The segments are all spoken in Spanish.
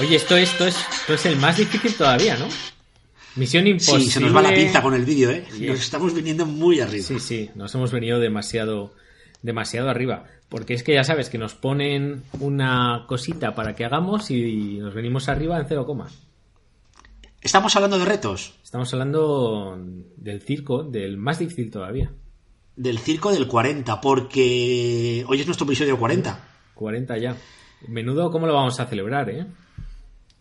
Oye, esto, esto, es, esto es el más difícil todavía, ¿no? Misión imposible. Sí, se nos va la pinza con el vídeo, ¿eh? Nos estamos viniendo muy arriba. Sí, sí, nos hemos venido demasiado, demasiado arriba. Porque es que ya sabes que nos ponen una cosita para que hagamos y nos venimos arriba en cero coma. Estamos hablando de retos. Estamos hablando del circo, del más difícil todavía. Del circo del 40, porque hoy es nuestro episodio 40. 40 ya. Menudo, ¿cómo lo vamos a celebrar, eh?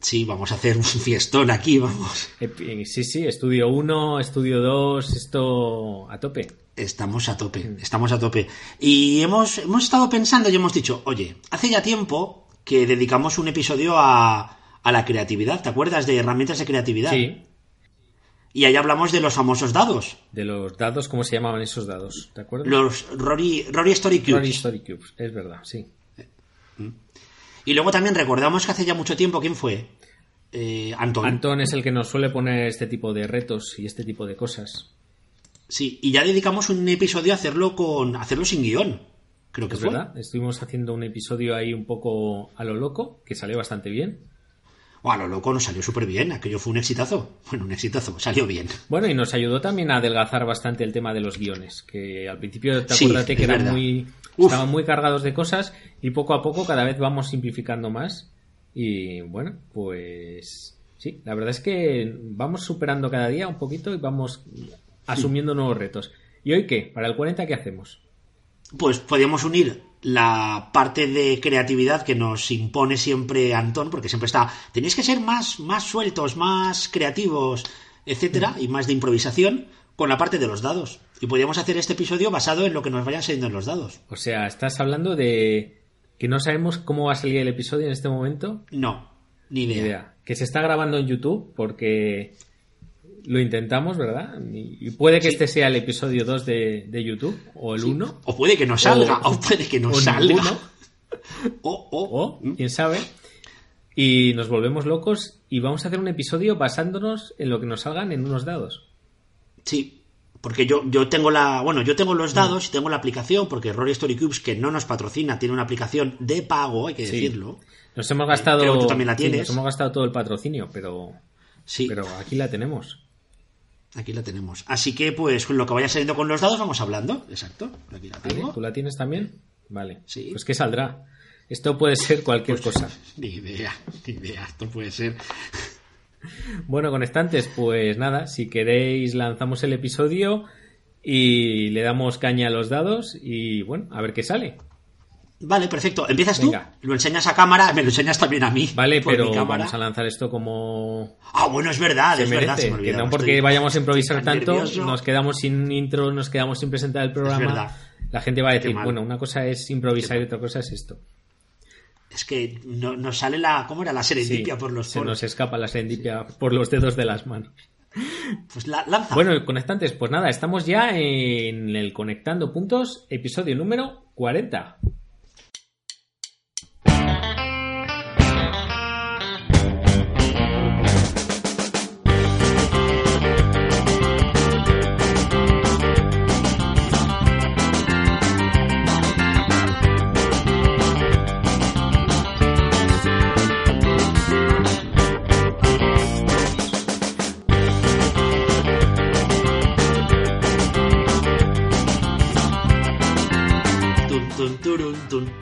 Sí, vamos a hacer un fiestón aquí, vamos. Sí, sí, estudio 1, estudio 2, esto a tope. Estamos a tope, mm. estamos a tope. Y hemos, hemos estado pensando y hemos dicho, oye, hace ya tiempo que dedicamos un episodio a, a la creatividad. ¿Te acuerdas de herramientas de creatividad? Sí. Y ahí hablamos de los famosos dados. De los dados, ¿cómo se llamaban esos dados? ¿Te acuerdas? Los Rory, Rory Story Cubes. Rory Story Cubes, es verdad, sí. Y luego también recordamos que hace ya mucho tiempo, ¿quién fue? Eh, Antón. Antón es el que nos suele poner este tipo de retos y este tipo de cosas. Sí, y ya dedicamos un episodio a hacerlo con hacerlo sin guion. Creo que es fue. verdad. Estuvimos haciendo un episodio ahí un poco a lo loco, que salió bastante bien. O a lo loco nos salió súper bien, aquello fue un exitazo. Bueno, un exitazo, salió bien. Bueno, y nos ayudó también a adelgazar bastante el tema de los guiones, que al principio te acuerdas que eran muy, estaban muy cargados de cosas y poco a poco cada vez vamos simplificando más. Y bueno, pues sí, la verdad es que vamos superando cada día un poquito y vamos asumiendo nuevos retos. ¿Y hoy qué? Para el 40, ¿qué hacemos? Pues podríamos unir la parte de creatividad que nos impone siempre Antón, porque siempre está, tenéis que ser más, más sueltos, más creativos, etcétera, y más de improvisación, con la parte de los dados. Y podríamos hacer este episodio basado en lo que nos vayan saliendo en los dados. O sea, ¿estás hablando de que no sabemos cómo va a salir el episodio en este momento? No, ni idea. Ni idea. Que se está grabando en YouTube porque lo intentamos, ¿verdad? Y puede que este sea el episodio 2 de, YouTube, o el 1. O puede que no salga, o, puede que no salga. o, o, quién sabe. Y nos volvemos locos y vamos a hacer un episodio basándonos en lo que nos salgan en unos dados. Sí, porque yo, yo tengo la. Bueno, yo tengo los dados y tengo la aplicación, porque Rory Story Cubes, que no nos patrocina, tiene una aplicación de pago, hay que decirlo. Nos hemos gastado. Creo que tú también la tienes. nos hemos gastado todo el patrocinio, pero. Sí. Pero aquí la tenemos. Aquí la tenemos. Así que, pues, lo que vaya saliendo con los dados, vamos hablando. Exacto. Aquí la tengo. ¿Tú la tienes también? Vale. Sí. Pues que saldrá. Esto puede ser cualquier pues, cosa. Ni idea, ni idea. Esto puede ser. Bueno, conectantes, pues nada, si queréis lanzamos el episodio y le damos caña a los dados y bueno, a ver qué sale. Vale, perfecto. ¿Empiezas tú? Lo enseñas a cámara, me lo enseñas también a mí. Vale, pero vamos a lanzar esto como... Ah, bueno, es verdad, es verdad. Se que no porque vayamos a improvisar tanto, nos quedamos sin intro, nos quedamos sin presentar el programa. La gente va a decir, bueno, una cosa es improvisar y otra cosa es esto. Es que nos sale la... ¿Cómo era? La serendipia por los Se nos escapa la serendipia por los dedos de las manos. Pues la, lanza. Bueno, conectantes, pues nada, estamos ya en el Conectando Puntos, episodio número 40.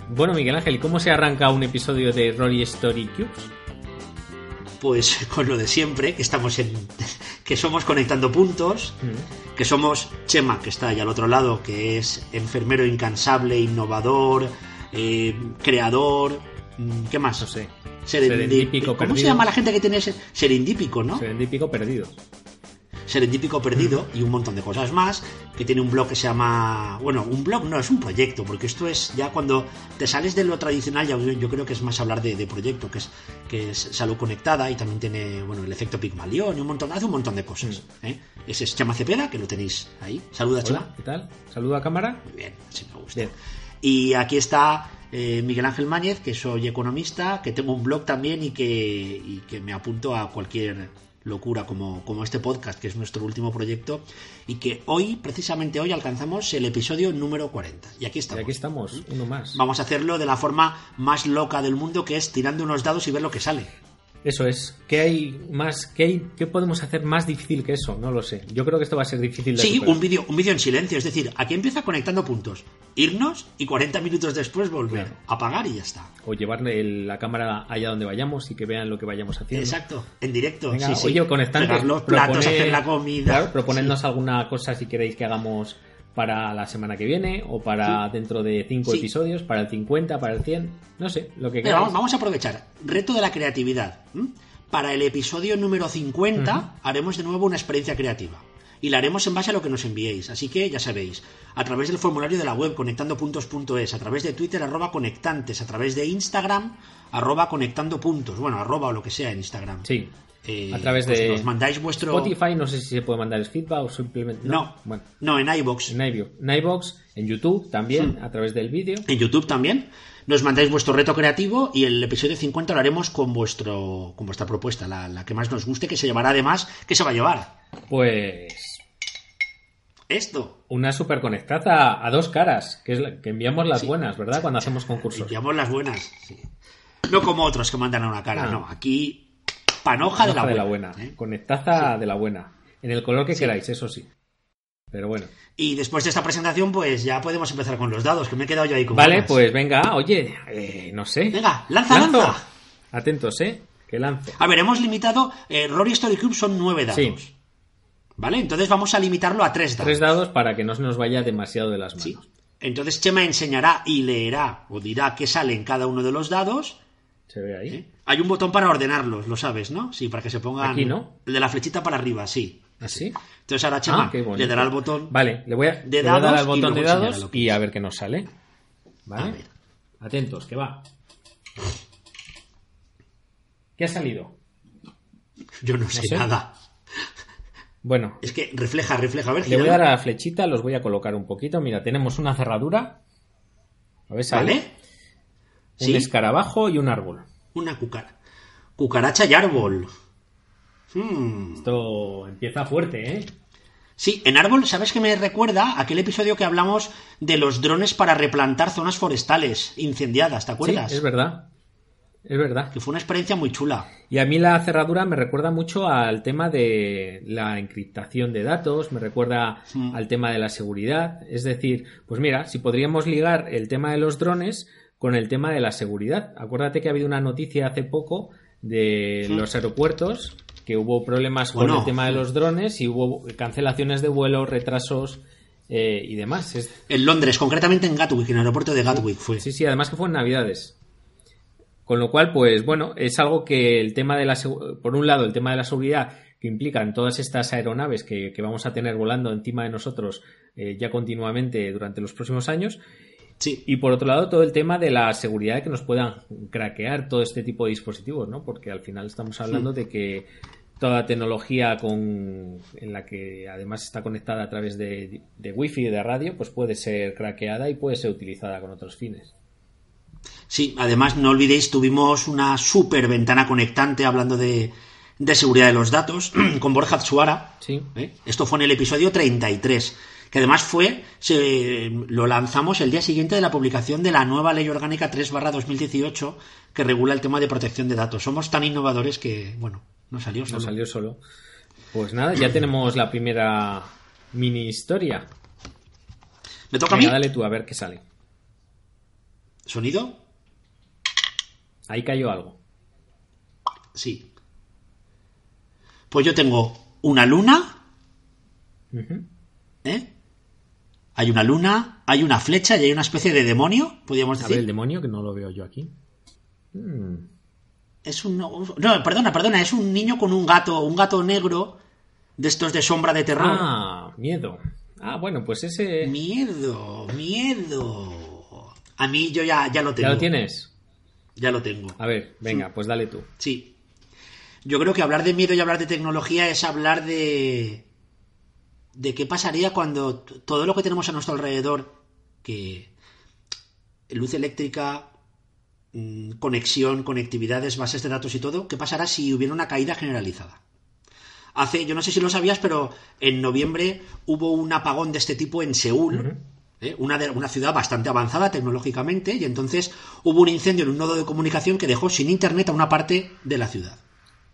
Bueno, Miguel Ángel, ¿cómo se arranca un episodio de Rory Story Cubes? Pues con lo de siempre, que estamos en. que somos conectando puntos, mm. que somos Chema, que está allá al otro lado, que es enfermero incansable, innovador, eh, creador. Mm, ¿Qué más? No sé. Serendípico, ¿Cómo se llama la gente que tiene ese serendípico, no? Serendípico perdido. Serendípico Perdido y un montón de cosas más, que tiene un blog que se llama... Bueno, un blog no, es un proyecto, porque esto es ya cuando te sales de lo tradicional, ya yo creo que es más hablar de, proyecto, que es, que es salud conectada y también tiene, bueno, el efecto Pigmalión y un montón, hace un montón de cosas. ¿eh? Ese es Chema Cepeda, que lo tenéis ahí. Saluda, Chema. ¿Qué tal? Saluda a cámara. Muy bien, sí me gusta. Y aquí está eh, Miguel Ángel Máñez, que soy economista, que tengo un blog también y que, y que me apunto a cualquier locura como, como este podcast, que es nuestro último proyecto, y que hoy, precisamente hoy, alcanzamos el episodio número 40. Y aquí estamos. Y aquí estamos, uno más. Vamos a hacerlo de la forma más loca del mundo, que es tirando unos dados y ver lo que sale. Eso es. ¿Qué hay más? ¿Qué, hay, ¿Qué podemos hacer más difícil que eso? No lo sé. Yo creo que esto va a ser difícil de Sí, un vídeo un vídeo en silencio. Es decir, aquí empieza conectando puntos. Irnos y 40 minutos después volver. Apagar y ya está. O llevar la cámara allá donde vayamos y que vean lo que vayamos haciendo. Exacto. En directo. sí, sí. Oye, conectando. los platos, hacer la comida. Claro, proponednos alguna cosa si queréis que hagamos para la semana que viene o para dentro de 5 episodios, para el 50, para el 100, no sé, lo que quieras. Vamos, a aprovechar. Reto de la creatividad. Para el episodio número 50 haremos de nuevo una experiencia creativa. Y la haremos en base a lo que nos enviéis. Así que ya sabéis, a través del formulario de la web conectandopuntos.es, a través de Twitter arroba conectantes, a través de Instagram arroba conectando puntos, bueno, arroba o lo que sea en Instagram. Sí. Eh, a través pues de nos mandáis vuestro Spotify, no sé si se puede mandar feedback o simplemente no. Bueno. No, en iBox. En iBox, en YouTube también, a través del vídeo. En YouTube también. Nos mandáis vuestro reto creativo y el episodio 50 lo haremos con vuestro con vuestra propuesta, la, que más nos guste, que se llevará además, ¿qué se va a llevar? Pues esto. Una super conectada a dos caras, que es que enviamos las buenas, ¿verdad? Cuando hacemos concursos. Enviamos las buenas, No como otros que mandan a una cara, no. Aquí Panoja de la buena. De la buena. ¿eh? Conectaza de la buena. En el color que queráis, eso sí. Pero bueno. Y después de esta presentación, pues ya podemos empezar con los dados, que me he quedado yo ahí con Vale, pues venga, oye, eh, no sé. Venga, lanza, lanza. Atentos, ¿eh? Que lance. A ver, hemos limitado. Eh, Rory Story Club son nueve dados. ¿Vale? Entonces vamos a limitarlo a tres dados. Tres dados para que no se nos vaya demasiado de las manos. Entonces Chema enseñará y leerá o dirá qué sale en cada uno de los dados. Se ve ahí. Hay un botón para ordenarlos, lo sabes, ¿no? Sí, para que se pongan. Aquí, ¿no? El de la flechita para arriba, sí. ¿Así? ¿Ah, Entonces ahora Chema ah, le dará el botón. Vale, le voy a, dar al botón de dados y a ver qué nos sale. ¿Vale? Atentos, que va. ¿Qué ha salido? Yo no, sé, nada. Bueno. Es que refleja, refleja. A ver, le voy a dar a la flechita, los voy a colocar un poquito. Mira, tenemos una cerradura. A ver, ¿sale? ¿Vale? Un escarabajo y un árbol. Una cucara. Cucaracha y árbol. Hmm. Esto empieza fuerte, ¿eh? Sí, en árbol, ¿sabes qué me recuerda? Aquel episodio que hablamos de los drones para replantar zonas forestales incendiadas, ¿te acuerdas? Sí, es verdad. Es verdad. Que fue una experiencia muy chula. Y a mí la cerradura me recuerda mucho al tema de la encriptación de datos, me recuerda al tema de la seguridad. Es decir, pues mira, si podríamos ligar el tema de los drones con el tema de la seguridad. Acuérdate que ha habido una noticia hace poco de los aeropuertos que hubo problemas con el tema de los drones y hubo cancelaciones de vuelos, retrasos eh, y demás. En Londres, concretamente en Gatwick, en el aeropuerto de Gatwick fue. Sí, sí, además que fue en Navidades. Con lo cual, pues bueno, es algo que el tema de la por un lado, el tema de la seguridad que implican todas estas aeronaves que, vamos a tener volando encima de nosotros eh, ya continuamente durante los próximos años y por otro lado, todo el tema de la seguridad de que nos puedan craquear todo este tipo de dispositivos, ¿no? Porque al final estamos hablando de que toda tecnología con, en la que además está conectada a través de, de wifi y de radio, pues puede ser craqueada y puede ser utilizada con otros fines. Sí, además no olvidéis, tuvimos una super ventana conectante hablando de, de seguridad de los datos con Borja Tsuara. Sí. ¿Eh? Esto fue en el episodio 33 que además fue, se, lo lanzamos el día siguiente de la publicación de la nueva Ley Orgánica 3 2018 que regula el tema de protección de datos. Somos tan innovadores que, bueno, no salió solo. No salió solo. Pues nada, ya tenemos la primera mini historia. ¿Me toca a mí? Dale tú a ver qué sale. ¿Sonido? Ahí cayó algo. Sí. Pues yo tengo una luna. ¿Eh? Hay una luna, hay una flecha y hay una especie de demonio, podríamos decir. A ver, el demonio, que no lo veo yo aquí. Hmm. Es un. No, perdona, perdona, es un niño con un gato, un gato negro de estos de sombra de terror. Ah, miedo. Ah, bueno, pues ese. Miedo, miedo. A mí yo ya, ya lo tengo. ¿Ya lo tienes? Ya lo tengo. A ver, venga, pues dale tú. Sí. Yo creo que hablar de miedo y hablar de tecnología es hablar de de qué pasaría cuando todo lo que tenemos a nuestro alrededor, que luz eléctrica, mm, conexión, conectividades, bases de datos y todo, ¿qué pasará si hubiera una caída generalizada? Hace, yo no sé si lo sabías, pero en noviembre hubo un apagón de este tipo en Seúl, ¿eh? una, una ciudad bastante avanzada tecnológicamente, y entonces hubo un incendio en un nodo de comunicación que dejó sin internet a una parte de la ciudad.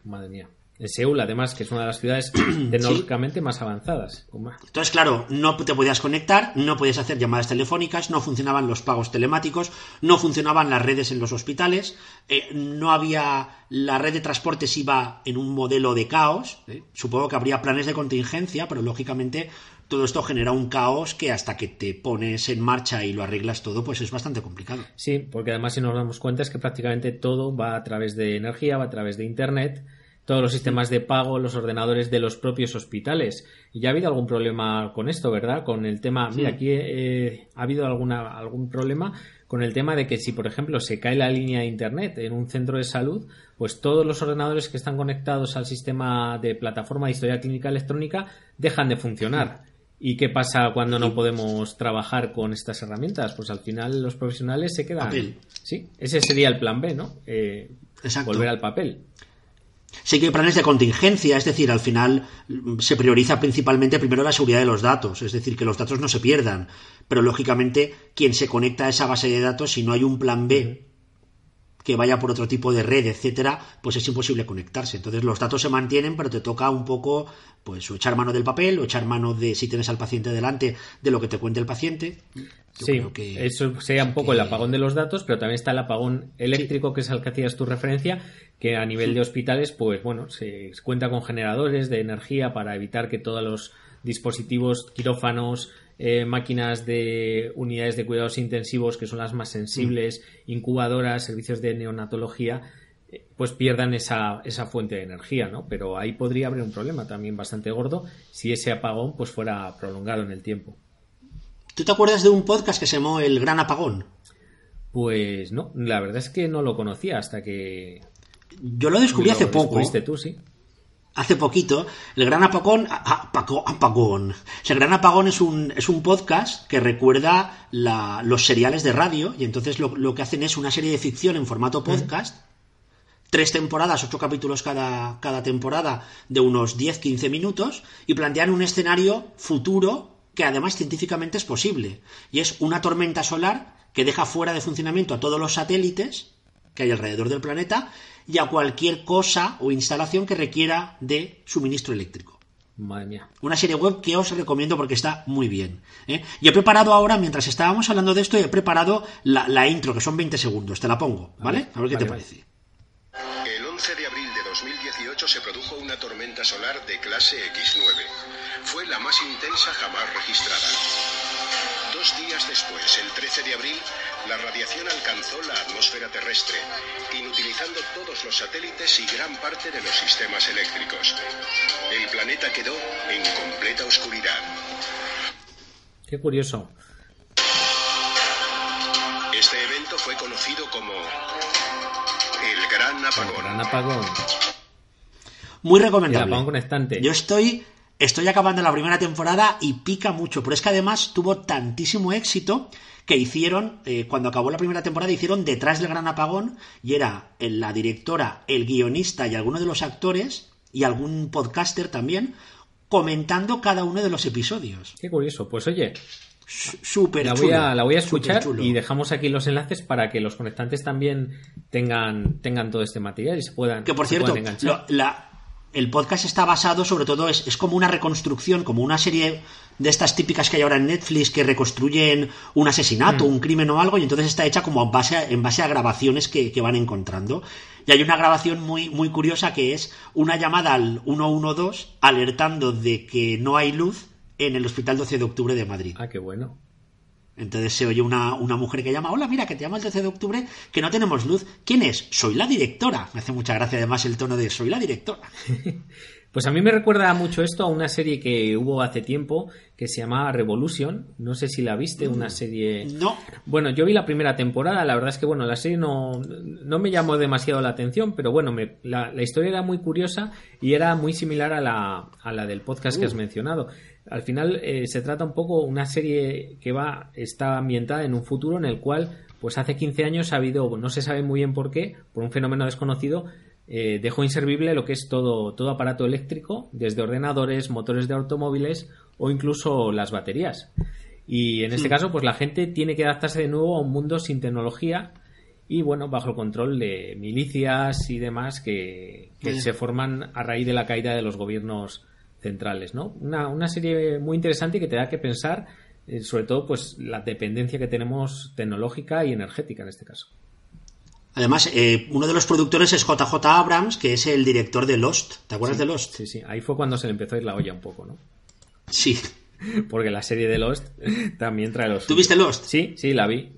Madre mía. En Seúl, además, que es una de las ciudades tecnológicamente más avanzadas. Entonces, claro, no te podías conectar, no podías hacer llamadas telefónicas, no funcionaban los pagos telemáticos, no funcionaban las redes en los hospitales, eh, no había. La red de transportes iba en un modelo de caos. ¿eh? Supongo que habría planes de contingencia, pero lógicamente todo esto genera un caos que hasta que te pones en marcha y lo arreglas todo, pues es bastante complicado. Sí, porque además, si nos damos cuenta, es que prácticamente todo va a través de energía, va a través de Internet todos los sistemas de pago, los ordenadores de los propios hospitales. Y ya ha habido algún problema con esto, ¿verdad? Con el tema, mira, aquí eh, ha habido alguna, algún problema con el tema de que si, por ejemplo, se cae la línea de Internet en un centro de salud, pues todos los ordenadores que están conectados al sistema de plataforma de historia clínica electrónica dejan de funcionar. ¿Y qué pasa cuando no podemos trabajar con estas herramientas? Pues al final los profesionales se quedan. Sí, ese sería el plan B, ¿no? Eh, volver al papel. Sí que hay planes de contingencia, es decir, al final mm, se prioriza principalmente primero la seguridad de los datos, es decir, que los datos no se pierdan. Pero lógicamente, quien se conecta a esa base de datos, si no hay un plan B que vaya por otro tipo de red, etcétera, pues es imposible conectarse. Entonces los datos se mantienen, pero te toca un poco, pues, o echar mano del papel, o echar mano de, si tienes al paciente delante, de lo que te cuente el paciente. Sí, eso sería un poco el apagón de los datos, pero también está el apagón eléctrico, que es al que hacías tu referencia, que a nivel de hospitales, pues bueno, se cuenta con generadores de energía para evitar que todos los dispositivos, quirófanos, eh, máquinas de unidades de cuidados intensivos que son las más sensibles, mm. incubadoras, servicios de neonatología, eh, pues pierdan esa, esa fuente de energía, ¿no? Pero ahí podría haber un problema también bastante gordo si ese apagón pues fuera prolongado en el tiempo. ¿Tú te acuerdas de un podcast que se llamó El Gran Apagón? Pues no, la verdad es que no lo conocía hasta que... Yo lo descubrí hace poco. tú, sí hace poquito, el Gran Apagón, apagón, el Gran Apagón es un, es un podcast que recuerda los seriales de radio y entonces lo, que hacen es una serie de ficción en formato podcast, tres temporadas, ocho capítulos cada, cada temporada de unos 10-15 minutos y plantean un escenario futuro que además científicamente es posible y es una tormenta solar que deja fuera de funcionamiento a todos los satélites que hay alrededor del planeta y a cualquier cosa o instalación que requiera de suministro eléctrico. Madre mía. Una serie web que os recomiendo porque está muy bien. ¿eh? Y he preparado ahora, mientras estábamos hablando de esto, he preparado la, intro, que son 20 segundos. Te la pongo, ¿vale? A ver qué te parece. El 11 de abril de 2018 se produjo una tormenta solar de clase X9. Fue la más intensa jamás registrada. Dos días después, el 13 de abril, la radiación alcanzó la atmósfera terrestre, inutilizando todos los satélites y gran parte de los sistemas eléctricos. El planeta quedó en completa oscuridad. Qué curioso. Este evento fue conocido como el Gran Apagón. El Gran Apagón. Muy recomendable. El apagón conectante. Yo estoy Estoy acabando la primera temporada y pica mucho, pero es que además tuvo tantísimo éxito que hicieron, eh, cuando acabó la primera temporada, hicieron detrás del gran apagón y era la directora, el guionista y algunos de los actores y algún podcaster también comentando cada uno de los episodios. Qué curioso. Pues oye, súper la voy a, la voy a escuchar y dejamos aquí los enlaces para que los conectantes también tengan, tengan todo este material y se puedan. Que por cierto, la, el podcast está basado sobre todo, es, es, como una reconstrucción, como una serie de estas típicas que hay ahora en Netflix que reconstruyen un asesinato, mm. un crimen o algo, y entonces está hecha como en base a, en base a grabaciones que, que, van encontrando. Y hay una grabación muy, muy curiosa que es una llamada al 112 alertando de que no hay luz en el Hospital 12 de Octubre de Madrid. Ah, qué bueno. Entonces se oye una, mujer que llama, hola, mira, que te llama el 13 de octubre, que no tenemos luz. ¿Quién es? Soy la directora. Me hace mucha gracia además el tono de soy la directora. Pues a mí me recuerda mucho esto a una serie que hubo hace tiempo que se llamaba Revolution. No sé si la viste, una mm, serie. No. Bueno, yo vi la primera temporada. La verdad es que, bueno, la serie no, no me llamó demasiado la atención, pero bueno, la, historia era muy curiosa y era muy similar a la, a la del podcast que has uh. mencionado. Al final eh, se trata un poco una serie que va está ambientada en un futuro en el cual, pues hace 15 años ha habido, no se sabe muy bien por qué, por un fenómeno desconocido, eh, dejó inservible lo que es todo, todo aparato eléctrico, desde ordenadores, motores de automóviles o incluso las baterías. Y en este caso, pues la gente tiene que adaptarse de nuevo a un mundo sin tecnología y bueno, bajo el control de milicias y demás que, se forman a raíz de la caída de los gobiernos centrales, ¿no? Una, una serie muy interesante y que te da que pensar, eh, sobre todo, pues la dependencia que tenemos tecnológica y energética en este caso. Además, eh, uno de los productores es JJ Abrams, que es el director de Lost. ¿Te acuerdas de Lost? Sí, sí. Ahí fue cuando se le empezó a ir la olla un poco, ¿no? Sí. Porque la serie de Lost también trae los. ¿Tuviste Lost? Sí, sí, la vi.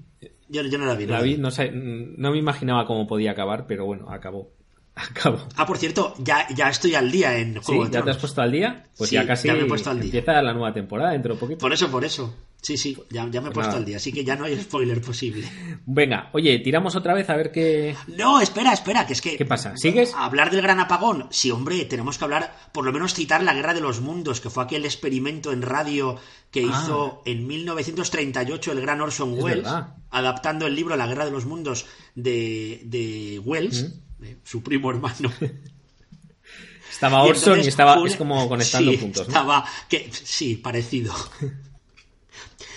Yo, no la vi. la, vi, no, sé, no me imaginaba cómo podía acabar, pero bueno, acabó. Acabó. Ah, por cierto, ya, ya estoy al día en Juego ¿Sí? ¿Ya te has puesto al día? Pues ya casi empieza la nueva temporada dentro de poquito. Por eso, por eso. Sí, sí, ya, me he pues puesto al día, así que ya no hay spoiler posible. Venga, oye, tiramos otra vez a ver qué. No, espera, espera, que es que. ¿Qué pasa? ¿Sigues? Hablar del gran apagón. Sí, hombre, tenemos que hablar, por lo menos citar la Guerra de los Mundos, que fue aquel experimento en radio que ah. hizo en 1938 el gran Orson Welles, adaptando el libro La Guerra de los Mundos de, de Wells, mm. Su primo hermano. Estaba Orson y, estaba. Es como conectando puntos, ¿no? Estaba. Que, sí, parecido.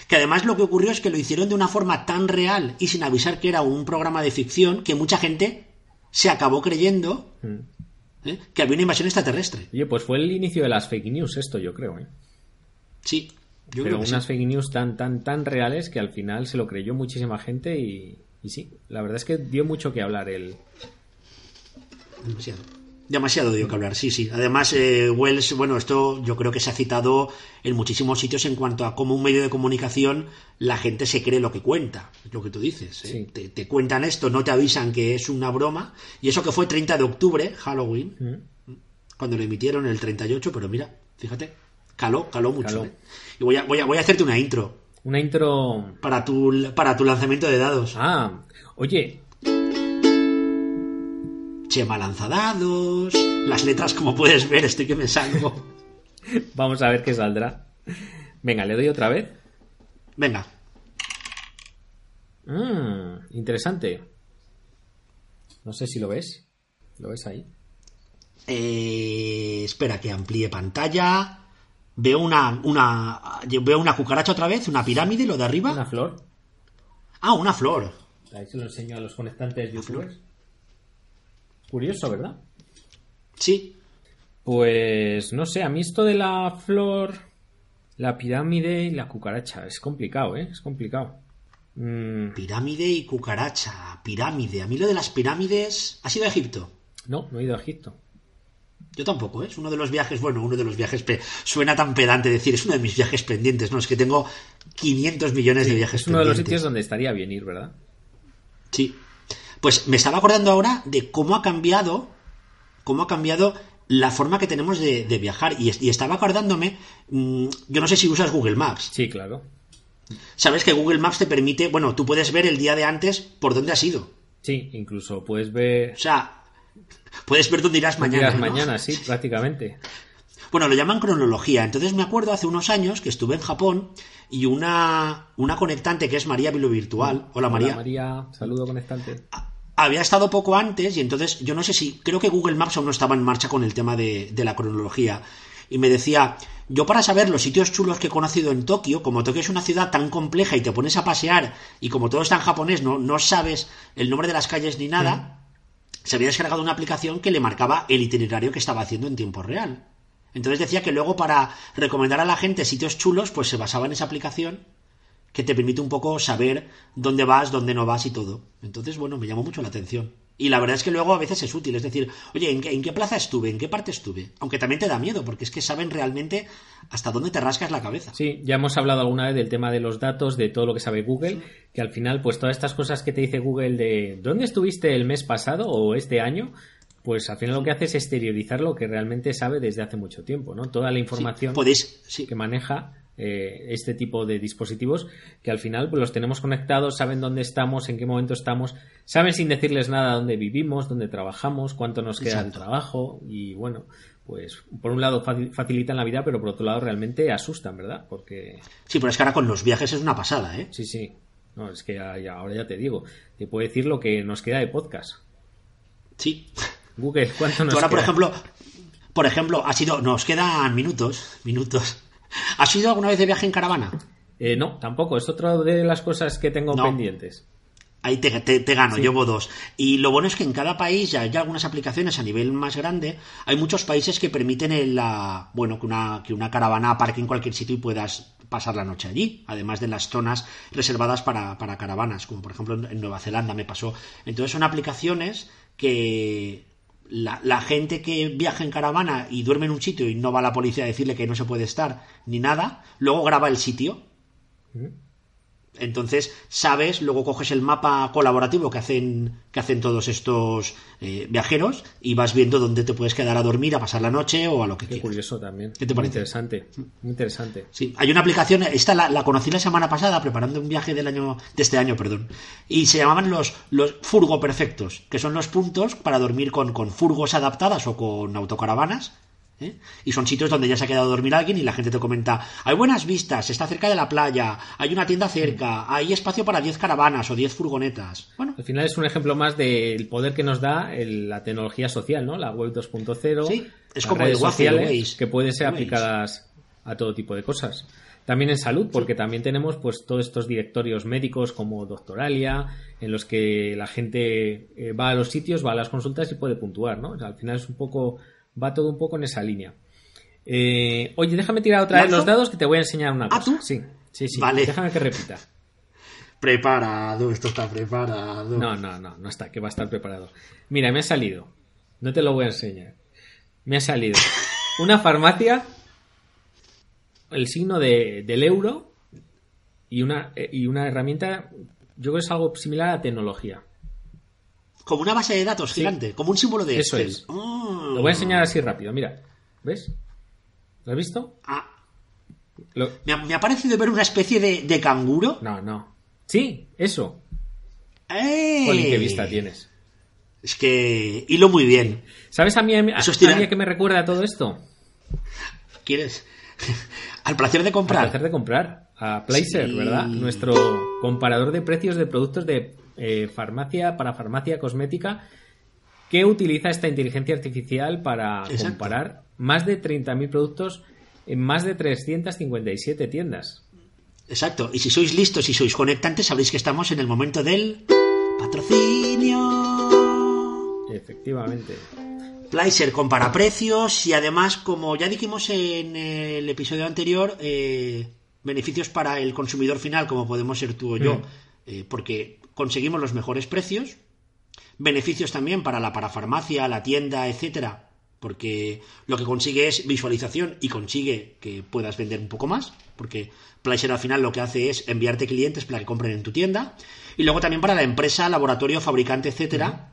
que además lo que ocurrió es que lo hicieron de una forma tan real y sin avisar que era un programa de ficción que mucha gente se acabó creyendo mm. ¿eh? que había una invasión extraterrestre. Oye, pues fue el inicio de las fake news esto, yo creo. ¿eh? Sí. Yo Pero unas fake news tan, tan, tan reales que al final se lo creyó muchísima gente y, y sí, la verdad es que dio mucho que hablar el... Demasiado. Demasiado dio que hablar, sí, sí. Además, eh, Wells, bueno, esto yo creo que se ha citado en muchísimos sitios en cuanto a cómo un medio de comunicación la gente se cree lo que cuenta, lo que tú dices. ¿eh? Te, cuentan esto, no te avisan que es una broma. Y eso que fue 30 de octubre, Halloween, mm. cuando lo emitieron el 38, pero mira, fíjate, caló, caló mucho. ¿eh? Y voy a, voy, a, voy a hacerte una intro. Una intro. Para tu, para tu lanzamiento de dados. Ah, oye, Chema lanzadados, las letras como puedes ver, estoy que me salgo. Vamos a ver qué saldrá. Venga, le doy otra vez. Venga. Mmm, interesante. No sé si lo ves. ¿Lo ves ahí? Eh, espera que amplíe pantalla. Veo una, una. Veo una cucaracha otra vez, una pirámide, lo de arriba. Una flor. Ah, una flor. Ahí se lo enseño a los conectantes youtubers. Curioso, ¿verdad? Sí. Pues no sé, a mí esto de la flor, la pirámide y la cucaracha es complicado, ¿eh? Es complicado. Mm. Pirámide y cucaracha, pirámide. A mí lo de las pirámides... ¿Has ido a Egipto? No, no he ido a Egipto. Yo tampoco, ¿eh? es uno de los viajes, bueno, uno de los viajes, suena tan pedante decir, es uno de mis viajes pendientes, ¿no? Es que tengo 500 millones de viajes pendientes. Es uno de los sitios donde estaría bien ir, ¿verdad? Sí, pues me estaba acordando ahora de cómo ha cambiado, cómo ha cambiado la forma que tenemos de, viajar. Y, estaba acordándome, mm, yo no sé si usas Google Maps. Sí, claro. Sabes que Google Maps te permite, bueno, tú puedes ver el día de antes por dónde has ido. Sí, incluso puedes ver. O sea, puedes ver dónde irás mañana. Irás mañana, sí, prácticamente. Bueno, lo llaman cronología. Entonces me acuerdo hace unos años que estuve en Japón y una, una conectante que es María Vilo Virtual. Hola, María. Hola María, saludo conectante había estado poco antes y entonces yo no sé si, creo que Google Maps aún no estaba en marcha con el tema de, la cronología. Y me decía, yo para saber los sitios chulos que he conocido en Tokio, como Tokio es una ciudad tan compleja y te pones a pasear y como todo está en japonés no, no sabes el nombre de las calles ni nada, se había descargado una aplicación que le marcaba el itinerario que estaba haciendo en tiempo real. Entonces decía que luego para recomendar a la gente sitios chulos, pues se basaba en esa aplicación que te permite un poco saber dónde vas, dónde no vas y todo. Entonces, bueno, me llamó mucho la atención. Y la verdad es que luego a veces es útil, es decir, oye, ¿en qué, plaza estuve? ¿En qué parte estuve? Aunque también te da miedo, porque es que saben realmente hasta dónde te rascas la cabeza. Sí, ya hemos hablado alguna vez del tema de los datos, de todo lo que sabe Google, que al final, pues todas estas cosas que te dice Google de ¿dónde estuviste el mes pasado o este año? Pues al final lo que hace es exteriorizar lo que realmente sabe desde hace mucho tiempo, ¿no? Toda la información que maneja eh, este tipo de dispositivos que al final pues, los tenemos conectados, saben dónde estamos, en qué momento estamos, saben sin decirles nada dónde vivimos, dónde trabajamos, cuánto nos queda de trabajo y bueno, pues por un lado facilitan la vida, pero por otro lado realmente asustan, ¿verdad? Porque... Sí, pero es que ahora con los viajes es una pasada, ¿eh? Sí, sí. No, es que ahora ya te digo, te puedo decir lo que nos queda de podcast. Sí. Google, ¿cuánto nos ahora, por ejemplo, por ejemplo, ha sido, nos quedan minutos, minutos. ¿Has ido alguna vez de viaje en caravana? Eh, no, tampoco. Es otra de las cosas que tengo pendientes. Ahí te, te, gano, llevo dos. Y lo bueno es que en cada país, ya hay algunas aplicaciones a nivel más grande, hay muchos países que permiten la, bueno, que una, que una caravana aparque en cualquier sitio y puedas pasar la noche allí, además de las zonas reservadas para, para caravanas, como por ejemplo en Nueva Zelanda me pasó. Entonces son aplicaciones que la, la, gente que viaja en caravana y duerme en un sitio y no va a la policía a decirle que no se puede estar ni nada, luego graba el sitio. Entonces, sabes, luego coges el mapa colaborativo que hacen, que hacen todos estos eh, viajeros y vas viendo dónde te puedes quedar a dormir, a pasar la noche o a lo que Qué curioso también. ¿Qué te parece? Muy interesante, muy interesante. Sí, hay una aplicación, esta la, conocí la semana pasada preparando un viaje del año, de este año, perdón, y se llamaban los, los furgo perfectos, que son los puntos para dormir con, con furgos adaptadas o con autocaravanas ¿eh? Y son sitios donde ya se ha quedado a dormir alguien y la gente te comenta, hay buenas vistas, está cerca de la playa, hay una tienda cerca, hay espacio para 10 caravanas o 10 furgonetas. Bueno. Al final es un ejemplo más del poder que nos da la tecnología social, ¿no? La web 2.0. Sí, es como redes sociales que pueden ser aplicadas a todo tipo de cosas. También en salud, porque también tenemos pues todos estos directorios médicos como Doctoralia, en los que la gente eh, va a los sitios, va a las consultas y puede puntuar, ¿no? al final es un poco va todo un poco en esa línea. Eh, oye, déjame tirar otra vez los dados que te voy a enseñar una ¿Ah, cosa. tú? Sí, sí, sí. Vale. Déjame que repita. Preparado, esto está preparado. No, no, no, no está, que va a estar preparado. Mira, me ha salido. No te lo voy a enseñar. Me ha salido una farmacia, el signo de, del euro y una, eh, y una herramienta, yo creo que es algo similar a tecnología. Como una base de datos gigante, como un símbolo de Eso es. Ah. Lo voy a enseñar así rápido, mira. ¿Ves? ¿Lo has visto? Ah. Me, ha, parecido ver una especie de, canguro. No, no. Sí, eso. ¡Eh! qué vista tienes. Es que hilo muy bien. ¿Sabes a mí, a, a, que me recuerda a todo esto? ¿Quieres? Al placer de comprar. Al placer de comprar. A Placer, ¿verdad? Nuestro comparador de precios de productos de eh, farmacia para farmacia cosmética que utiliza esta inteligencia artificial para comparar más de 30.000 productos en más de 357 tiendas. Exacto, y si sois listos y sois conectantes, sabréis que estamos en el momento del patrocinio. Efectivamente. Placer compara precios y además, como ya dijimos en el episodio anterior, eh, beneficios para el consumidor final, como podemos ser tú o yo, mm. eh, porque conseguimos los mejores precios, beneficios también para la parafarmacia, la tienda, etcétera, porque lo que consigue es visualización y consigue que puedas vender un poco más, porque Placer al final lo que hace es enviarte clientes para que compren en tu tienda, y luego también para la empresa, laboratorio, fabricante, etcétera,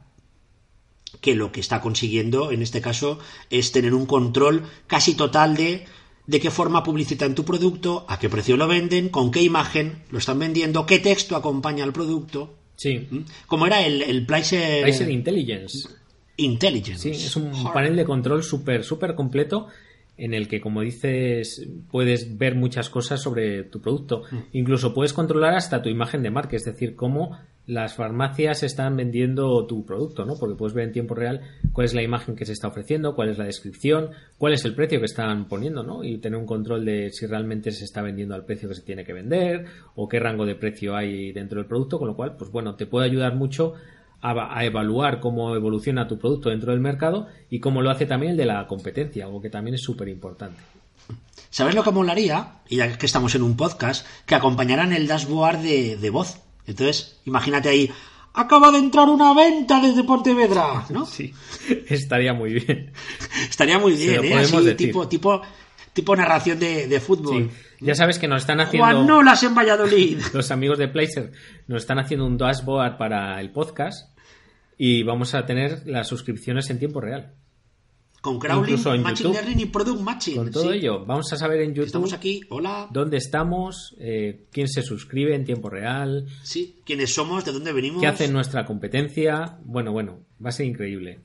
que lo que está consiguiendo en este caso es tener un control casi total de de qué forma publicitan tu producto, a qué precio lo venden, con qué imagen lo están vendiendo, qué texto acompaña al producto. Sí. ¿Mm? Como era el, el Pricer... Intelligence. Intelligence. Sí, es un panel de control súper, súper completo en el que, como dices, puedes ver muchas cosas sobre tu producto. Mm. Incluso puedes controlar hasta tu imagen de marca, es decir, cómo las farmacias están vendiendo tu producto, ¿no? Porque puedes ver en tiempo real cuál es la imagen que se está ofreciendo, cuál es la descripción, cuál es el precio que están poniendo, ¿no? Y tener un control de si realmente se está vendiendo al precio que se tiene que vender o qué rango de precio hay dentro del producto, con lo cual, pues bueno, te puede ayudar mucho a, evaluar cómo evoluciona tu producto dentro del mercado y cómo lo hace también el de la competencia, algo que también es súper importante. ¿Sabes lo que molaría? Y ya que estamos en un podcast, que acompañaran el dashboard de voz entonces, imagínate ahí, acaba de entrar una venta desde Pontevedra, ¿no? Sí, estaría muy bien. estaría muy bien, ¿eh? Así, tipo, tipo, tipo narración de, fútbol. Ya sabes que nos están haciendo. Juan Nolas en Valladolid. Los amigos de Placer nos están haciendo un dashboard para el podcast y vamos a tener las suscripciones en tiempo real. Con crawling, Machine Learning y Product Matching. Con todo ello, vamos a saber en YouTube. Estamos aquí, hola. ¿Dónde estamos? Eh, ¿Quién se suscribe en tiempo real? Sí, quiénes somos, de dónde venimos. ¿Qué hace nuestra competencia? Bueno, bueno, va a ser increíble.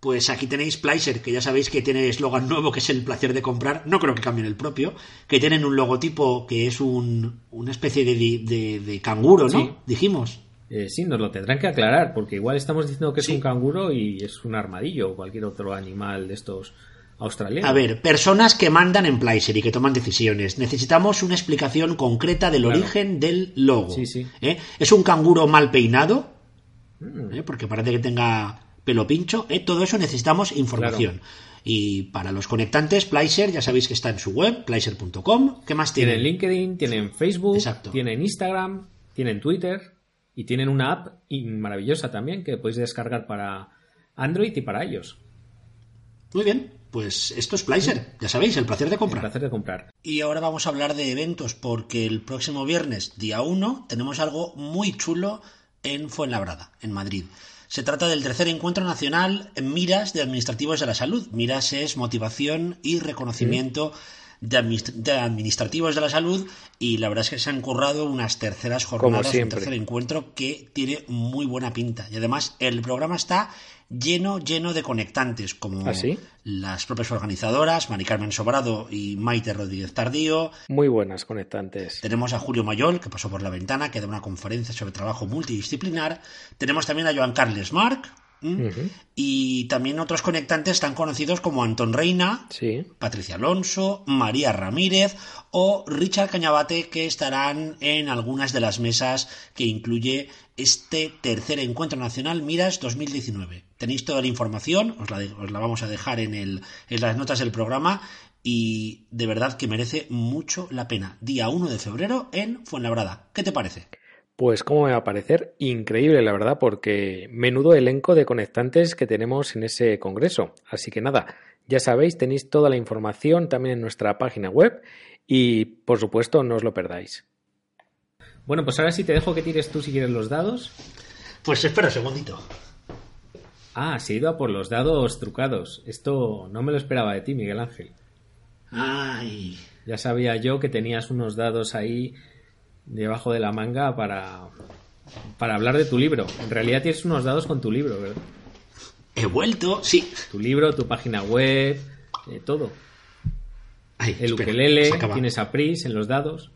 Pues aquí tenéis Placer, que ya sabéis que tiene eslogan nuevo que es el placer de comprar. No creo que cambien el propio. Que tienen un logotipo que es un, una especie de, de, canguro, ¿no? Dijimos. Eh, sí, nos lo tendrán que aclarar, porque igual estamos diciendo que es un canguro y es un armadillo o cualquier otro animal de estos australiano. A ver, personas que mandan en Placer y que toman decisiones. Necesitamos una explicación concreta del origen del logo. Sí, sí. ¿eh? ¿Es un canguro mal peinado? ¿Eh? Porque parece que tenga pelo pincho. ¿eh? Todo eso necesitamos información. Y para los conectantes, Placer, ya sabéis que está en su web, placer.com. ¿Qué más tienen? Tienen LinkedIn, tienen Facebook, tienen Instagram, tienen Twitter y tienen una app maravillosa también que podéis descargar para Android y para ellos. Muy bien, pues esto es Placer, ya sabéis, el placer de comprar. El placer de comprar. Y ahora vamos a hablar de eventos porque el próximo viernes, día 1, tenemos algo muy chulo en Fuenlabrada, en Madrid. Se trata del tercer encuentro nacional en Miras de Administrativos de la Salud. Miras es motivación y reconocimiento de, administrativos de la salud y la verdad es que se han currado unas terceras jornadas, un tercer encuentro que tiene muy buena pinta. Y además el programa está lleno, lleno de conectantes, como ¿Ah, las propias organizadoras, Mari Carmen Sobrado y Maite Rodríguez Tardío. Muy buenas conectantes. Tenemos a Julio Mayol, que pasó por la ventana, que da una conferencia sobre trabajo multidisciplinar. Tenemos también a Joan Carles Marc, y también otros conectantes tan conocidos como Antón Reina, Patricia Alonso, María Ramírez o Richard Cañabate, que estarán en algunas de las mesas que incluye este tercer encuentro nacional Miras 2019. Tenéis toda la información, os la, vamos a dejar en, el, en las notas del programa y de verdad que merece mucho la pena. Día 1 de febrero en Fuenlabrada. ¿Qué te parece? Pues cómo me va a parecer increíble, la verdad, porque menudo elenco de conectantes que tenemos en ese congreso. Así que nada, ya sabéis, tenéis toda la información también en nuestra página web y por supuesto no os lo perdáis. Bueno, pues ahora sí te dejo que tires tú si quieres los dados. Pues espera un segundito. Ah, se ha ido a por los dados trucados. Esto no me lo esperaba de ti, Miguel Ángel. Ay. Ya sabía yo que tenías unos dados ahí debajo de la manga para, para hablar de tu libro. En realidad tienes unos dados con tu libro, ¿verdad? He vuelto, sí. Tu libro, tu página web, eh, todo. el ukelele, tienes a Pris en los dados.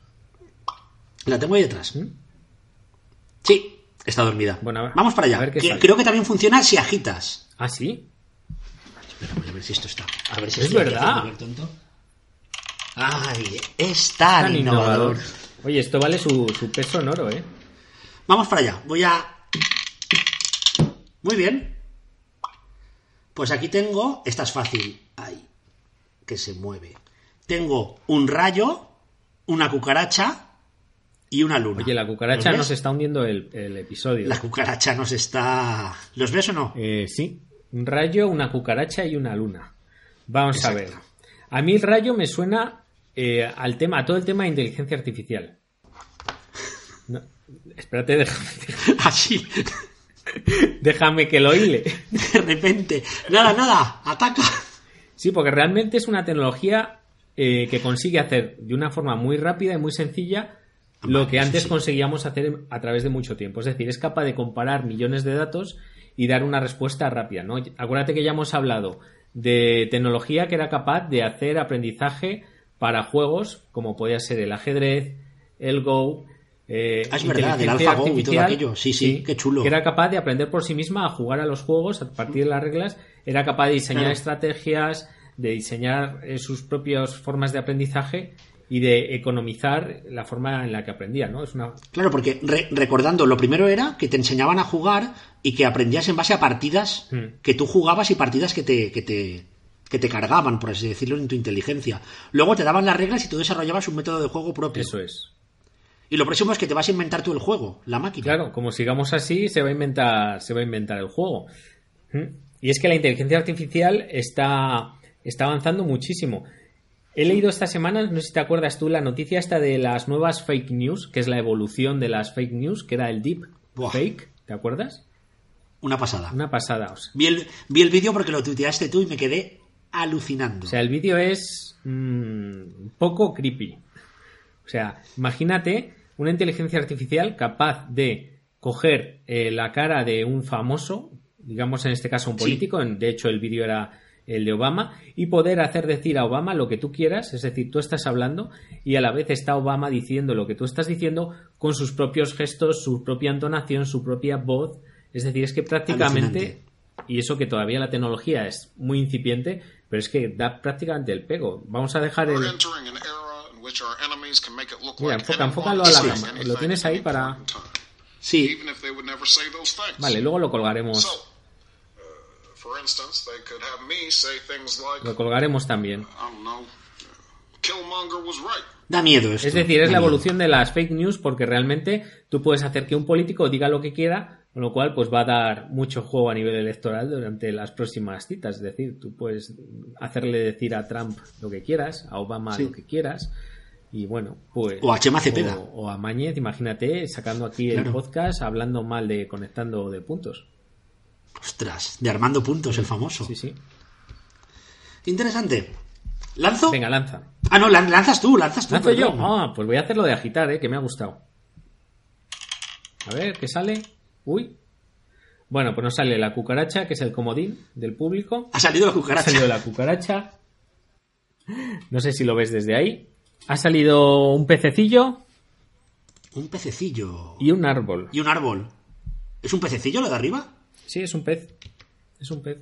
La tengo ahí detrás. ¿Mm? Sí, está dormida. Bueno, Vamos para allá. creo que también funciona si agitas. ¿Ah, sí? Espera, voy a ver si esto está. A ver si es verdad. Ay, es tan, innovador. Oye, esto vale su, peso en oro, ¿eh? Vamos para allá. Voy a... Muy bien. Pues aquí tengo... Esta es fácil. Ay, que se mueve. Tengo un rayo, una cucaracha y una luna. Oye, la cucaracha nos está hundiendo el, episodio. La cucaracha nos está... ¿Los ves o no? Eh, sí. Un rayo, una cucaracha y una luna. Vamos a ver. A mí el rayo me suena eh, al tema, a todo el tema de inteligencia artificial. espérate, déjame. Así. déjame que lo hile. De repente. Nada, nada, ataca. Sí, porque realmente es una tecnología eh, que consigue hacer de una forma muy rápida y muy sencilla lo que antes conseguíamos hacer a través de mucho tiempo. Es decir, es capaz de comparar millones de datos y dar una respuesta rápida. ¿no? Acuérdate que ya hemos hablado de tecnología que era capaz de hacer aprendizaje para juegos como podía ser el ajedrez, el Go. Eh, ah, es verdad, del AlphaGo y todo aquello. Sí, sí, qué chulo. Que era capaz de aprender por sí misma a jugar a los juegos a partir de las reglas. Era capaz de diseñar estrategias, de diseñar eh, sus propias formas de aprendizaje y de economizar la forma en la que aprendía, ¿no? Es una... Claro, porque recordando, lo primero era que te enseñaban a jugar y que aprendías en base a partidas hmm. que tú jugabas y partidas que te, que te, que te cargaban, por así decirlo, en tu inteligencia. Luego te daban las reglas y tú desarrollabas un método de juego propio. Eso es. Y lo próximo es que te vas a inventar tú el juego, la máquina. Claro, como sigamos así, se va a inventar, se va a inventar el juego. ¿Mm? Y es que la inteligencia artificial está, está avanzando muchísimo. He leído esta semana, no sé si te acuerdas tú, la noticia esta de las nuevas fake news, que es la evolución de las fake news, que era el deep fake, ¿te acuerdas? Una pasada. Una pasada. Vi el, vi el vídeo porque lo tuiteaste tú y me quedé alucinando. O sea, el vídeo es mm, poco creepy. O sea, imagínate una inteligencia artificial capaz de coger eh, la cara de un famoso, digamos en este caso un político, de hecho el vídeo era el de Obama, y poder hacer decir a Obama lo que tú quieras, es decir, tú estás hablando y a la vez está Obama diciendo lo que tú estás diciendo con sus propios gestos, su propia entonación, su propia voz. Es decir, es que prácticamente y eso que todavía la tecnología es muy incipiente, pero es que da prácticamente el pego. Vamos a dejar el... Mira, enfoca, enfócalo a la gama. Lo tienes ahí para... Sí. Vale, luego lo colgaremos. Lo colgaremos también. Da miedo esto. Es decir, es da la miedo. evolución de las fake news porque realmente tú puedes hacer que un político diga lo que quiera, con lo cual pues va a dar mucho juego a nivel electoral durante las próximas citas. Es decir, tú puedes hacerle decir a Trump lo que quieras, a Obama Sí. lo que quieras. Y bueno, pues. O a Chema Cepeda. O, o a Mañez, imagínate, sacando aquí el podcast, hablando mal de conectando de puntos. Ostras, de Armando Puntos, el famoso. Sí, sí. Interesante. ¿Lanzo? Venga, lanza. Ah, no, lan- lanzas tú, lanzas tú. ¿Lanzo yo? Ah, pues voy a hacerlo de agitar, eh, que me ha gustado. A ver, ¿qué sale? Uy. Bueno, pues nos sale la cucaracha, que es el comodín del público. Ha salido la Ha cucaracha. salido la cucaracha. No sé si lo ves desde ahí. Ha salido un pececillo Un pececillo. y un árbol. Y un árbol. ¿Es un pececillo lo de arriba? Sí, es un pez. Es un pez.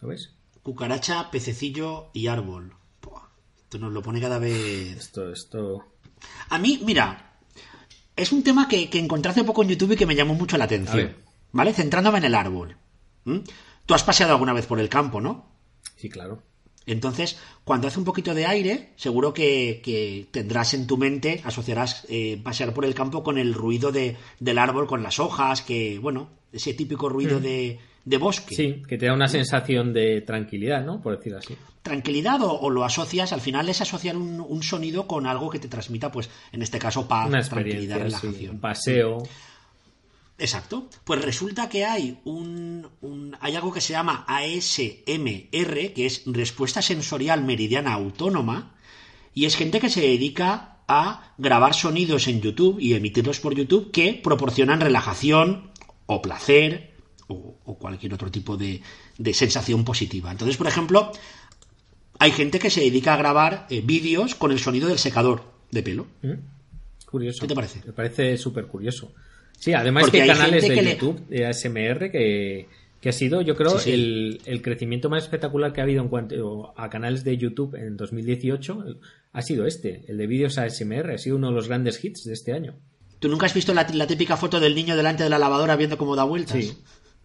¿Lo ves? Cucaracha, pececillo y árbol. Esto nos lo pone cada vez. Esto, esto. A mí, mira, es un tema que, que encontré hace poco en YouTube y que me llamó mucho la atención. ¿Vale? Centrándome en el árbol. ¿Mm? Tú has paseado alguna vez por el campo, ¿no? Sí, claro. Entonces, cuando hace un poquito de aire, seguro que, que tendrás en tu mente, asociarás eh, pasear por el campo con el ruido de, del árbol, con las hojas, que, bueno, ese típico ruido de, de bosque. Mm. Sí, que te da una sensación de tranquilidad, ¿no? Por decirlo así. Tranquilidad o, o lo asocias, al final es asociar un, un sonido con algo que te transmita, pues, en este caso, paz, Una tranquilidad, experiencia, sí, relajación. un paseo. Exacto. Pues resulta que hay un, un- hay algo que se llama ASMR, que es respuesta sensorial meridiana autónoma, y es gente que se dedica a grabar sonidos en YouTube y emitirlos por YouTube que proporcionan relajación o placer o, o cualquier otro tipo de, de sensación positiva. Entonces, por ejemplo, hay gente que se dedica a grabar eh, vídeos con el sonido del secador de pelo. ¿Mm? Curioso. ¿Qué te parece? Me parece súper curioso. Sí, además Porque que hay hay canales de que le- YouTube de ASMR que, que ha sido, yo creo, Sí, sí. El, el crecimiento más espectacular que ha habido en cuanto a canales de YouTube en 2018 ha sido este, el de vídeos ASMR. Ha sido uno de los grandes hits de este año. ¿Tú nunca has visto la, la típica foto del niño delante de la lavadora viendo cómo da vueltas? Sí,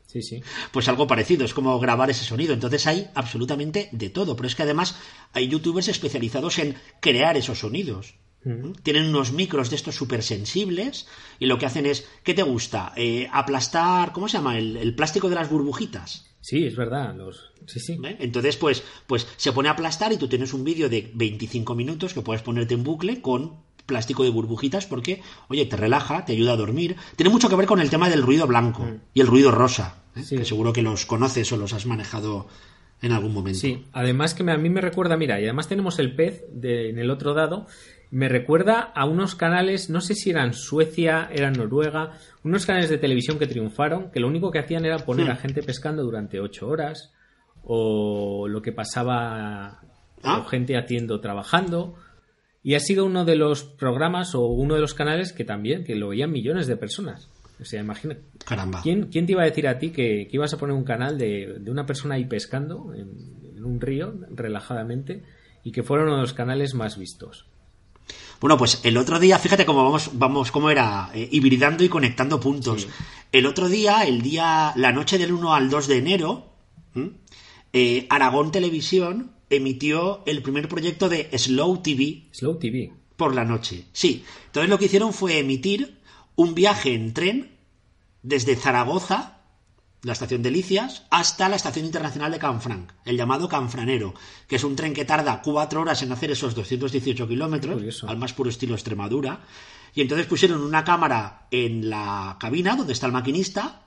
sí, sí. Pues algo parecido, es como grabar ese sonido. Entonces hay absolutamente de todo. Pero es que además hay youtubers especializados en crear esos sonidos. ¿Mm? Tienen unos micros de estos súper sensibles y lo que hacen es, ¿qué te gusta? Eh, aplastar, ¿cómo se llama? El, el plástico de las burbujitas. Sí, es verdad. Los... Sí, sí. ¿eh? Entonces, pues, pues se pone a aplastar y tú tienes un vídeo de 25 minutos que puedes ponerte en bucle con plástico de burbujitas porque, oye, te relaja, te ayuda a dormir. Tiene mucho que ver con el tema del ruido blanco y el ruido rosa, ¿eh? Sí. que seguro que los conoces o los has manejado en algún momento. Sí, además que a mí me recuerda, mira, y además tenemos el pez de- en el otro dado, me recuerda a unos canales, no sé si eran Suecia, eran Noruega, unos canales de televisión que triunfaron, que lo único que hacían era poner Hmm. a gente pescando durante ocho horas, o lo que pasaba Ah. o gente haciendo, trabajando, y ha sido uno de los programas o uno de los canales que también, que lo veían millones de personas. O sea, imagina, Caramba. ¿Quién, quién te iba a decir a ti que, que ibas a poner un canal de, de una persona ahí pescando en, en un río relajadamente y que fuera uno de los canales más vistos? Bueno, pues el otro día, fíjate cómo vamos, vamos cómo era, eh, hibridando y conectando puntos. Sí. El otro día, el día, la noche del 1 al 2 de enero, eh, Aragón Televisión emitió el primer proyecto de Slow TV Slow TV. por la noche. Sí. Entonces lo que hicieron fue emitir un viaje en tren desde Zaragoza, la estación de Licias, hasta la estación internacional de Canfranc, el llamado Canfranero, que es un tren que tarda cuatro horas en hacer esos 218 kilómetros, al más puro estilo Extremadura. Y entonces pusieron una cámara en la cabina donde está el maquinista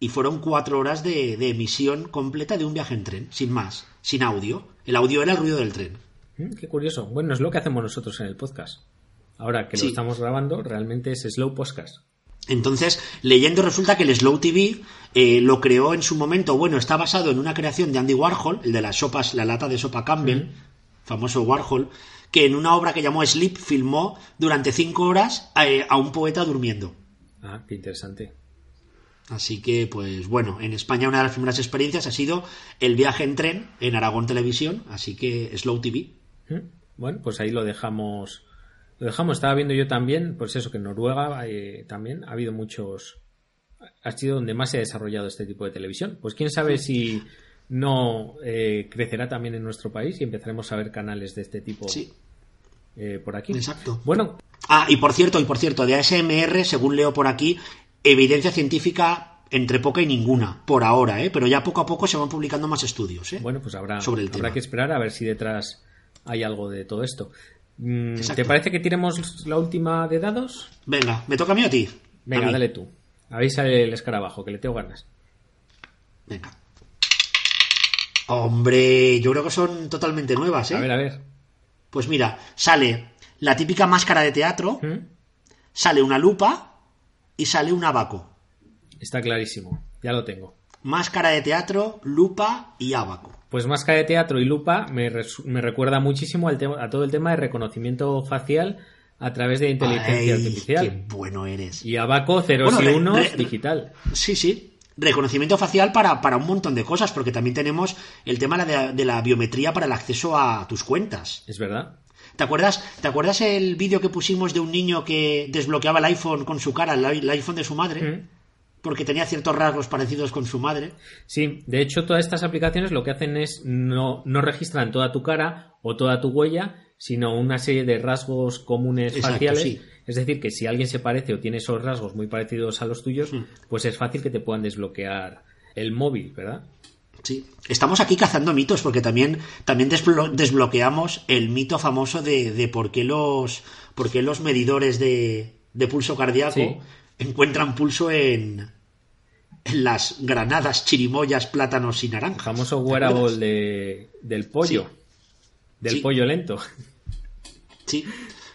y fueron cuatro horas de, de emisión completa de un viaje en tren, sin más, sin audio. El audio era el ruido del tren. Mm, Qué curioso. Bueno, es lo que hacemos nosotros en el podcast. Ahora que lo Sí. estamos grabando, realmente es Slow Podcast. Entonces, leyendo resulta que el Slow TV eh, lo creó en su momento, bueno, está basado en una creación de Andy Warhol, el de las sopas, la lata de sopa Campbell, famoso Warhol, que en una obra que llamó Sleep filmó durante cinco horas eh, a un poeta durmiendo. Ah, qué interesante. Así que, pues bueno, en España una de las primeras experiencias ha sido el viaje en tren en Aragón Televisión, así que Slow TV. Bueno, pues ahí lo dejamos. Lo dejamos. Estaba viendo yo también, pues eso, que en Noruega eh, también ha habido muchos. Ha sido donde más se ha desarrollado este tipo de televisión. Pues quién sabe si no eh, crecerá también en nuestro país y empezaremos a ver canales de este tipo Sí, eh, por aquí. exacto. Bueno, Ah, y por cierto, y por cierto, de ASMR, según leo por aquí, evidencia científica entre poca y ninguna, por ahora, ¿eh? Pero ya poco a poco se van publicando más estudios, ¿eh? bueno, pues habrá, Sobre el habrá tema. que esperar a ver si detrás hay algo de todo esto. Mm, ¿Te parece que tiremos la última de dados? Venga, ¿me toca a mí o a ti? Venga, A mí. dale tú. Avisa el escarabajo, que le tengo ganas. Venga. Hombre, yo creo que son totalmente nuevas, ¿eh? A ver, a ver. Pues mira, sale la típica máscara de teatro, ¿Mm? sale una lupa y sale un abaco. Está clarísimo. Ya lo tengo. Máscara de teatro, lupa y abaco. Pues máscara de teatro y lupa me, me recuerda muchísimo al tema- a todo el tema de reconocimiento facial a través de inteligencia Ay, artificial. qué bueno eres. Y abaco ceros Bueno, y re- unos re- digital. Sí, sí. Reconocimiento facial para, para un montón de cosas, porque también tenemos el tema de, de la biometría para el acceso a tus cuentas. Es verdad. ¿Te acuerdas, ¿Te acuerdas el vídeo que pusimos de un niño que desbloqueaba el iPhone con su cara, el, iPhone de su madre? Mm. Porque tenía ciertos rasgos parecidos con su madre. Sí, de hecho todas estas aplicaciones lo que hacen es no, no registran toda tu cara o toda tu huella, sino una serie de rasgos comunes Exacto, faciales. sí. Es decir, que si alguien se parece o tiene esos rasgos muy parecidos a los tuyos, Mm. pues es fácil que te puedan desbloquear el móvil, ¿verdad? Sí. Estamos aquí cazando mitos, porque también, también desblo- desbloqueamos el mito famoso de, de por, qué los, por qué los medidores de, de pulso cardíaco Sí. encuentran pulso en, en las granadas, chirimoyas, plátanos y El naranjas. famoso ¿Te wearable de, del pollo. Sí. Del Sí. pollo lento. Sí.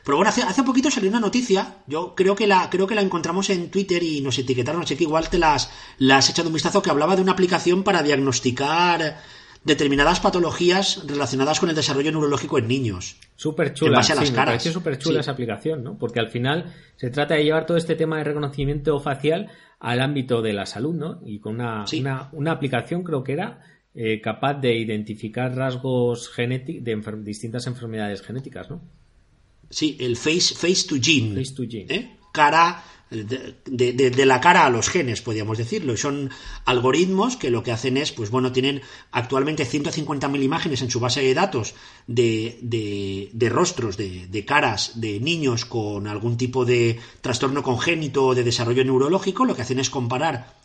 Pero bueno, hace, hace poquito salió una noticia, yo creo que la, creo que la encontramos en Twitter y nos etiquetaron, así que igual te las, las echado un vistazo, que hablaba de una aplicación para diagnosticar determinadas patologías relacionadas con el desarrollo neurológico en niños. Súper En chula. base a las sí, me caras. pareció súper chula Sí. esa aplicación, ¿no? Porque al final se trata de llevar todo este tema de reconocimiento facial al ámbito de la salud, ¿no? Y con una, Sí. una, una aplicación, creo que era, eh, capaz de identificar rasgos genéticos de enfer- distintas enfermedades genéticas, ¿no? Sí, el face, face to gene. Face to gene. ¿eh? Cara, de, de- de- la cara a los genes, podríamos decirlo. Son algoritmos que lo que hacen es, pues bueno, tienen actualmente 150.000 imágenes en su base de datos de, de- rostros, de, de caras de niños con algún tipo de trastorno congénito o de desarrollo neurológico. Lo que hacen es comparar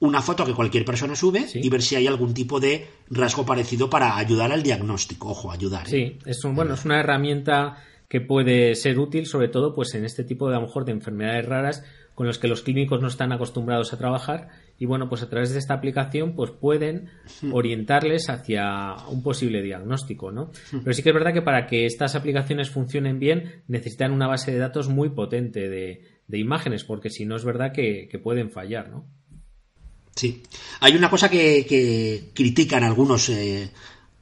una foto que cualquier persona sube Sí. y ver si hay algún tipo de rasgo parecido para ayudar al diagnóstico. Ojo, ayudar. ¿eh? Sí, es un, bueno, es una herramienta que puede ser útil, sobre todo, pues en este tipo de a lo mejor de enfermedades raras con los que los clínicos no están acostumbrados a trabajar y bueno, pues a través de esta aplicación pues pueden orientarles hacia un posible diagnóstico, ¿no? Pero sí que es verdad que para que estas aplicaciones funcionen bien necesitan una base de datos muy potente de, de imágenes, porque si no es verdad que, que pueden fallar, ¿no? Sí. Hay una cosa que, que critican algunos, eh,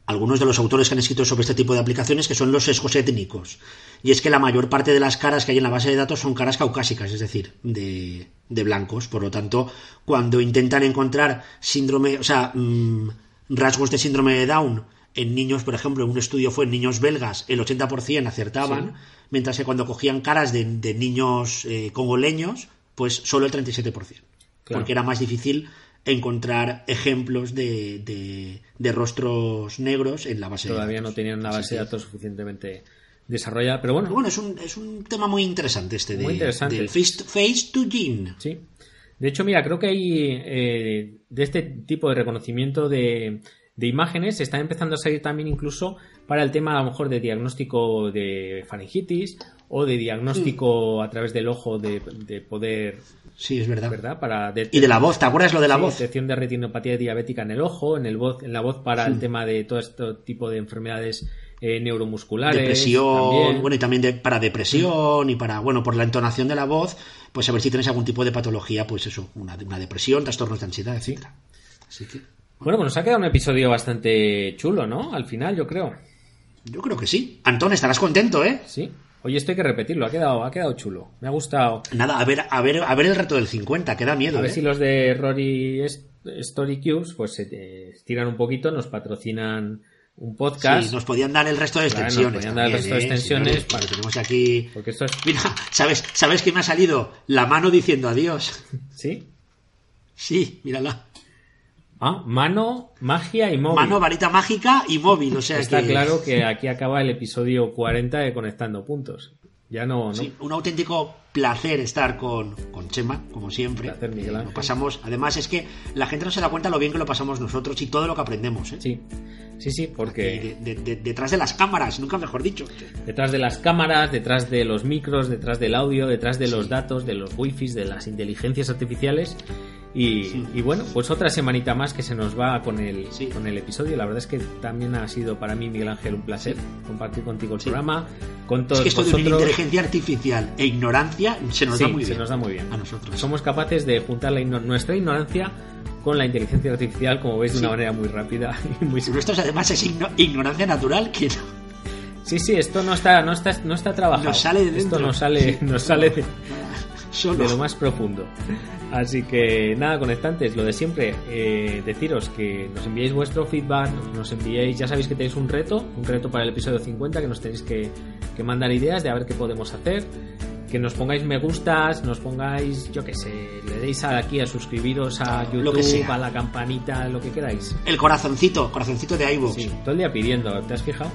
algunos de los autores que han escrito sobre este tipo de aplicaciones, que son los sesgos étnicos. Y es que la mayor parte de las caras que hay en la base de datos son caras caucásicas, es decir, de, de blancos. Por lo tanto, cuando intentan encontrar síndrome, o sea, mm, rasgos de síndrome de Down en niños, por ejemplo, en un estudio fue en niños belgas, el 80% acertaban, mientras que cuando cogían caras de, de niños eh, congoleños, pues solo el 37%. Claro. Porque era más difícil encontrar ejemplos de, de- de rostros negros en la base de Todavía datos. no tenían una base de datos suficientemente desarrollada, pero bueno, Pero bueno, es un, es un tema muy interesante este de, Muy interesante. del face to, face to gene. Sí. De hecho, mira, creo que hay eh, de este tipo de reconocimiento de, de imágenes se está empezando a salir también incluso para el tema a lo mejor de diagnóstico de faringitis o de diagnóstico a través del ojo de, de poder, Sí, es verdad. ¿verdad? Para Y de la voz, ¿te acuerdas lo de la Sí, voz? detección de retinopatía diabética en el ojo, en el voz, en la voz para el tema de todo este tipo de enfermedades eh, neuromusculares. Depresión, también. bueno, y también de- para depresión y para, bueno, por la entonación de la voz, pues a ver si tienes algún tipo de patología, pues eso, una, una depresión, trastornos de ansiedad, etcétera. Así que, Bueno, pues nos ha quedado un episodio bastante chulo, ¿no? Al final, yo creo. yo creo que sí. Antón, estarás contento, ¿eh? Sí. Oye, esto hay que repetirlo, ha quedado, ha quedado chulo. Me ha gustado. Nada, a ver, a ver, a ver el reto del 50, que da miedo. A ver ¿eh? si los de Rory Story Cubes pues se estiran un poquito, nos patrocinan un podcast. Sí, nos podían dar el resto de extensiones. nos podían dar el resto de ¿eh? extensiones. para... tenemos aquí. Porque esto es... Mira, ¿sabes, ¿sabes que me ha salido la mano diciendo adiós? ¿Sí? Sí, mírala. Ah, mano, magia y móvil. Mano, varita mágica y móvil, o sea Está que... claro que aquí acaba el episodio 40 de Conectando Puntos. Ya no, no. Sí, un auténtico placer estar con, con Chema, como siempre. Placer, Miguel Ángel. Lo pasamos, además es que la gente no se da cuenta lo bien que lo pasamos nosotros y todo lo que aprendemos. ¿eh? Sí, sí, sí, porque... De, de, de, detrás de las cámaras, nunca mejor dicho. Detrás de las cámaras, detrás de los micros, detrás del audio, detrás de los datos, de los wifi, de las inteligencias artificiales. Y, sí. y, bueno, pues otra semanita más que se nos va con el, sí. con el episodio. La verdad es que también ha sido para mí, Miguel Ángel, un placer sí. compartir contigo el programa, con todos es que esto vosotros. de inteligencia artificial e ignorancia se nos da muy bien. se nos da muy bien. A nosotros. Somos capaces de juntar la igno nuestra ignorancia con la inteligencia artificial, como veis, de una manera muy rápida y muy Esto además es igno ignorancia natural que no. Sí, sí, esto no está, no está, no está trabajado. Nos sale de dentro. Esto nos sale, nos sale de, Solo. de lo más profundo. Así que nada, conectantes, lo de siempre, eh, deciros que nos enviéis vuestro feedback, nos enviéis, ya sabéis que tenéis un reto, un reto para el episodio 50, que nos tenéis que, que mandar ideas de a ver qué podemos hacer, que nos pongáis me gustas, nos pongáis, yo qué sé, le deis aquí a suscribiros a YouTube, a la campanita, lo que queráis. El corazoncito, corazoncito de iVoox. Sí, todo el día pidiendo, ¿te has fijado?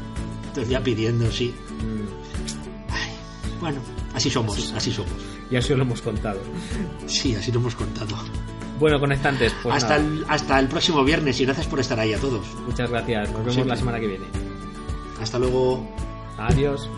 Todo el día pidiendo, sí. Mm. Ay, bueno, así somos, sí. así somos. Y así os lo hemos contado. Sí, así lo hemos contado. Bueno, conectantes, pues hasta, el, hasta el próximo viernes y gracias por estar ahí a todos. Muchas gracias. Nos vemos sí. la semana que viene. Hasta luego. Adiós.